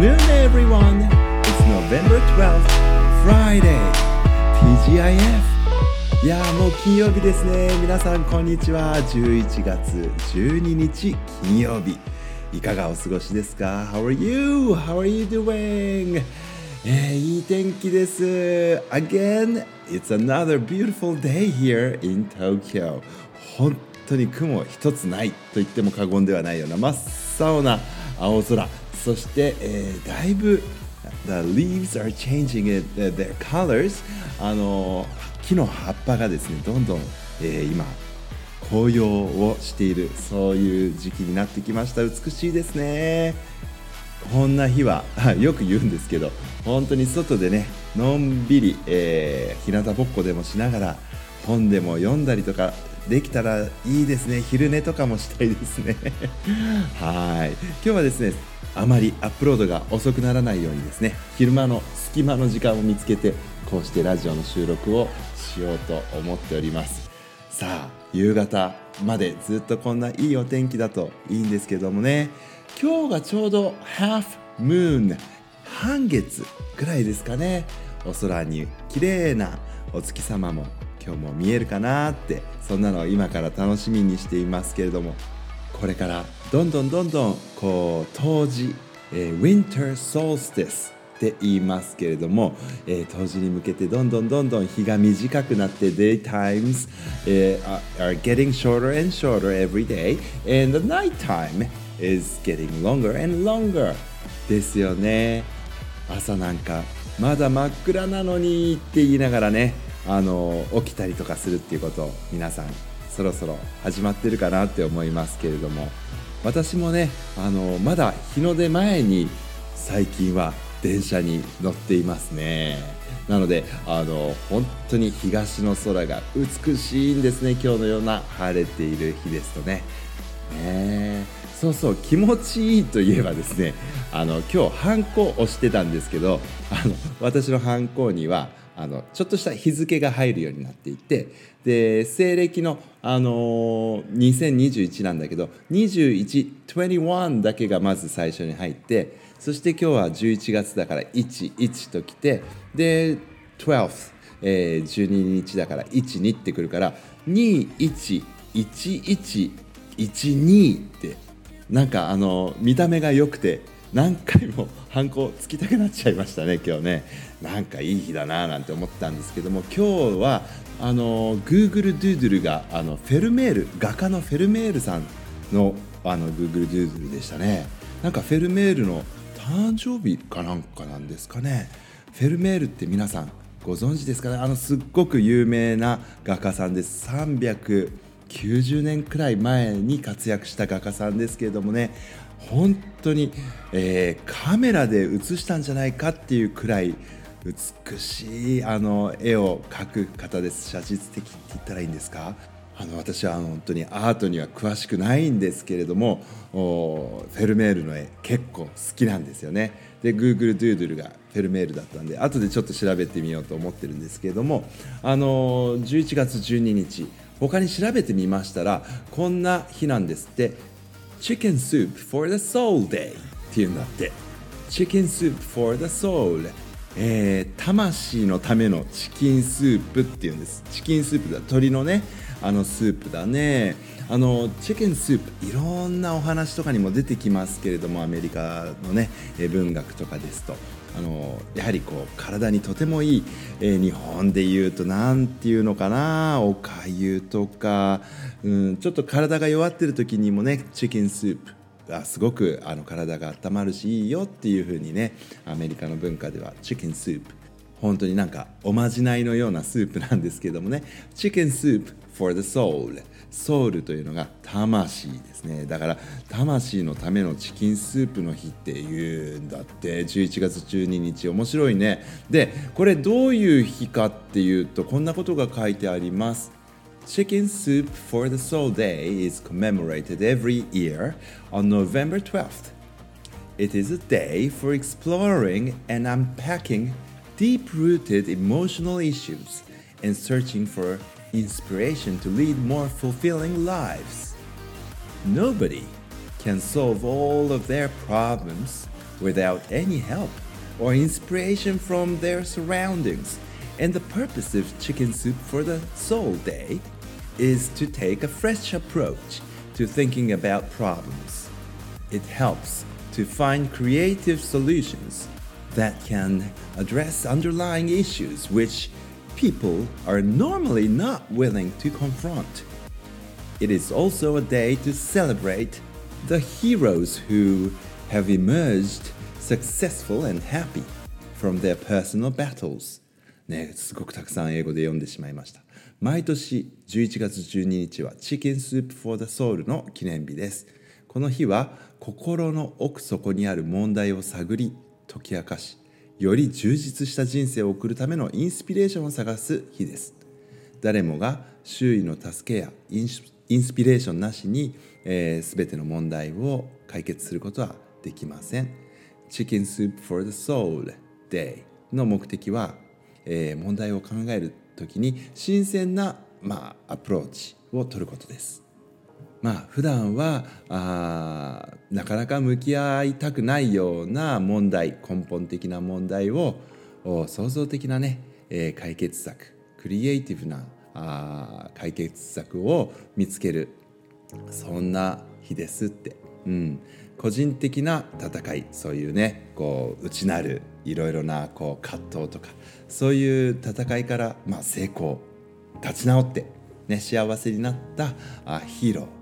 afternoon, everyone. It's November 12th, Friday. TGIF. いやーもう金曜日ですね。皆さん、こんにちは。11月12日金曜日。いかがお過ごしですか ?How are you? How are you doing? えー、いい天気です。Again, it's another beautiful day here in Tokyo. 本当に雲一つないと言っても過言ではないような真っ青な青空。そして、えー、だいぶ The leaves are changing it, their colors. あの木の葉っぱがですねどんどん、えー、今紅葉をしているそういう時期になってきました。美しいですね。こんな日は よく言うんですけど本当に外でねのんびり、えー、日向ぼっこでもしながら本でも読んだりとかできたらいいですね。昼寝とかもしたいですね。はい。今日はですねあまりアップロードが遅くならないようにですね昼間の隙間の時間を見つけてこうしてラジオの収録をしようと思っております。さあ夕方までずっとこんないいお天気だといいんですけどもね。今日がちょうどハーフムーン半月ぐらいですかね。お空に綺麗なお月様も今日も見えるかなってそんなのを今から楽しみにしていますけれどもこれからどんどんどんどんこう冬至、えー、Winter Solstice って言いますけれども、えー、冬至に向けてどんどんどんどん日が短くなって Daytimes、えー、are getting shorter and shorter every day and the night time is getting longer and longer ですよね。朝なんかまだ真っ暗なのにって言いながらねあの起きたりとかするっていうことを皆さんそろそろ始まってるかなって思いますけれども。私もねあのまだ日の出前に最近は電車に乗っていますね。なのであの本当に東の空が美しいんですね。今日のような晴れている日ですとね。ねそうそう気持ちいいといえばですねあの今日ハンコをしてたんですけどあの私のハンコにはあのちょっとした日付が入るようになっていてで西暦の、あのー、2021なんだけど2121だけがまず最初に入ってそして今日は11月だから11ときてで12、えー、12日だから12ってくるから211112ってなんかあの見た目が良くて何回もハンコつきたくなっちゃいましたね 今日ね。なんかいい日だななんて思ったんですけども今日はあの Google Doodle があのフェルメール画家のフェルメールさんのあの Google Doodle でしたね。なんかフェルメールの誕生日かなんかなんですかね。フェルメールって皆さんご存知ですかね。あのすっごく有名な画家さんです。390年くらい前に活躍した画家さんですけれどもね。本当に、えー、カメラで写したんじゃないかっていうくらい美しいあの絵を描く方です。写実的って言ったらいいんですか？あの私は本当にアートには詳しくないんですけれどもフェルメールの絵結構好きなんですよね。で Google Doodle がフェルメールだったんで後でちょっと調べてみようと思ってるんですけれどもあの11月12日他に調べてみましたらこんな日なんですって。Chicken Soup for the Soul Day っていうんだって。Chicken Soup for the Soul えー、魂のためのチキンスープっていうんです。チキンスープだ。鶏のねあのスープだね。あのチキンスープいろんなお話とかにも出てきますけれどもアメリカのね文学とかですと。あのやはりこう体にとてもいい、えー、日本でいうと何ていうのかなおかゆとか、うん、ちょっと体が弱ってる時にもねチキンスープがすごくあの体が温まるしいいよっていう風にねアメリカの文化ではチェキンスープ。本当になんかおまじないのようなスープなんですけどもね。チキンスープ for the soul ソウルというのが魂ですね。だから魂のためのチキンスープの日っていうんだって。11月12日面白いね。でこれどういう日かっていうとこんなことが書いてあります。Chicken Soup for the Soul Day is commemorated every year on November 12th. It is a day for exploring and unpacking deep rooted emotional issues and searching for inspiration to lead more fulfilling lives. Nobody can solve all of their problems, without any help or inspiration from their surroundings. And the purpose of Chicken Soup for the Soul Day is to take a fresh approach to thinking about problems. It helps to find creative solutions that can address underlying issues which people are normally not willing to confront. It is also a day to celebrate the heroes who have emerged successful and happy from their personal battles. ね、すごくたくさん英語で読んでしまいました。毎年11月12日は Chicken Soup for the Soul の記念日です。この日は心の奥底にある問題を探り 解き明かしより充実した人生を送るためのインスピレーションを探す日です。誰もが周囲の助けやインスピレーションなしに、えー、全ての問題を解決することはできません。Chicken Soup for the Soul Day の目的は、えー、問題を考える時に新鮮な、まあ、アプローチを取ることです。まあ普段はあなかなか向き合いたくないような問題根本的な問題を創造的なね、えー、解決策クリエイティブなあ解決策を見つけるそんな日ですって、うん、個人的な戦いそういうねこう内なるいろいろなこう葛藤とかそういう戦いから、まあ、成功立ち直って、ね、幸せになったあヒーロー。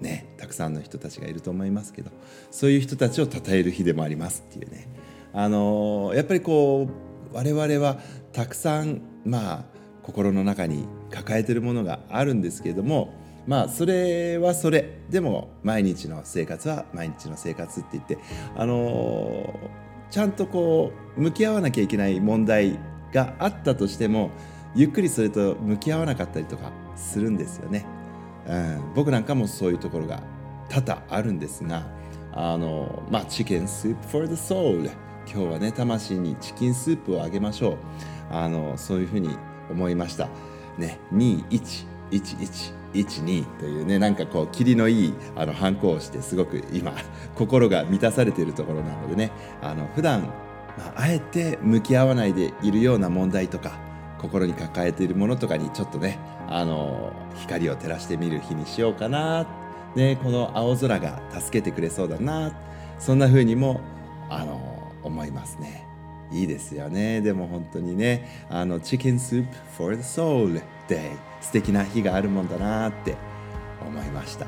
ねたくさんの人たちがいると思いますけどそういう人たちを称える日でもありますっていうねあのやっぱりこう我々はたくさんまあ心の中に抱えてるものがあるんですけれどもまあそれはそれでも毎日の生活は毎日の生活って言ってあのちゃんとこう向き合わなきゃいけない問題があったとしてもゆっくりそれと向き合わなかったりとかするんですよね。うん、僕なんかもそういうところが多々あるんですがあのまあチキンスープ for the soul 今日はね魂にチキンスープをあげましょう。あのそういうふうに思いました。ね211112というねなんかこう霧のいいあの反抗をしてすごく今心が満たされているところなのでね。あの普段、まあ、あえて向き合わないでいるような問題とか心に抱えているものとかにちょっとねあの光を照らしてみる日にしようかな、ね、この青空が助けてくれそうだな。そんな風にもあの思いますね。いいですよね。でも本当にねあのチキンスープ for the soul day 素敵な日があるもんだなって思いました。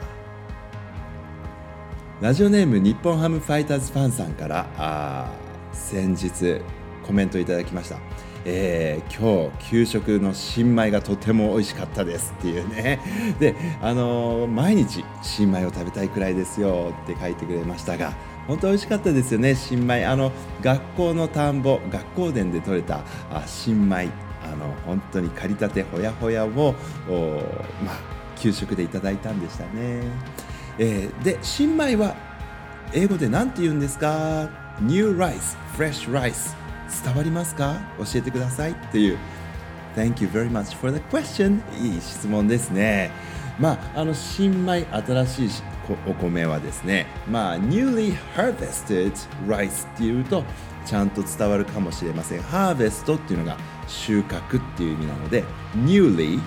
ラジオネーム日本ハムファイターズファンさんからあ先日コメントいただきました。えー、今日給食の新米がとても美味しかったですっていうね。であのー、毎日新米を食べたいくらいですよって書いてくれましたが本当美味しかったですよね新米。あの学校の田んぼ学校田で採れたあ新米。あの本当に刈りたてほやほやをまあ、給食でいただいたんでしたね、えー、で新米は英語で何て言うんですか？New rice, fresh rice 伝わりますか？教えてくださいっていう。Thank you very much for the question いい質問ですね。まああの新米新しいお米はですねまあ newly harvested rice っていうとちゃんと伝わるかもしれません。harvest っていうのが収穫っていう意味なので newly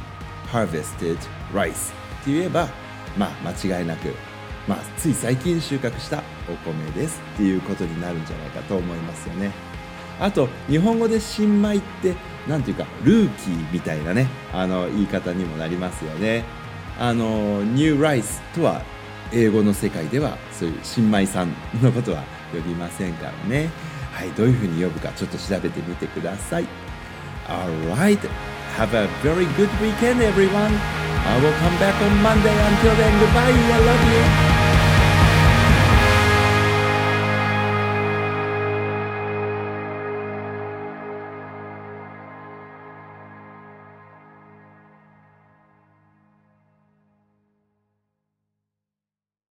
harvested rice って言えばまあ間違いなくまあつい最近収穫したお米ですっていうことになるんじゃないかと思いますよね。あと日本語で新米って何ていうかルーキーみたいなねあの言い方にもなりますよね。あのニューライスとは英語の世界ではそういう新米さんのことは呼びませんからね。はいどういうふうに呼ぶかちょっと調べてみてください。Alright Have a very good weekend everyone. I will come back on Monday. Until then goodbye. I love you.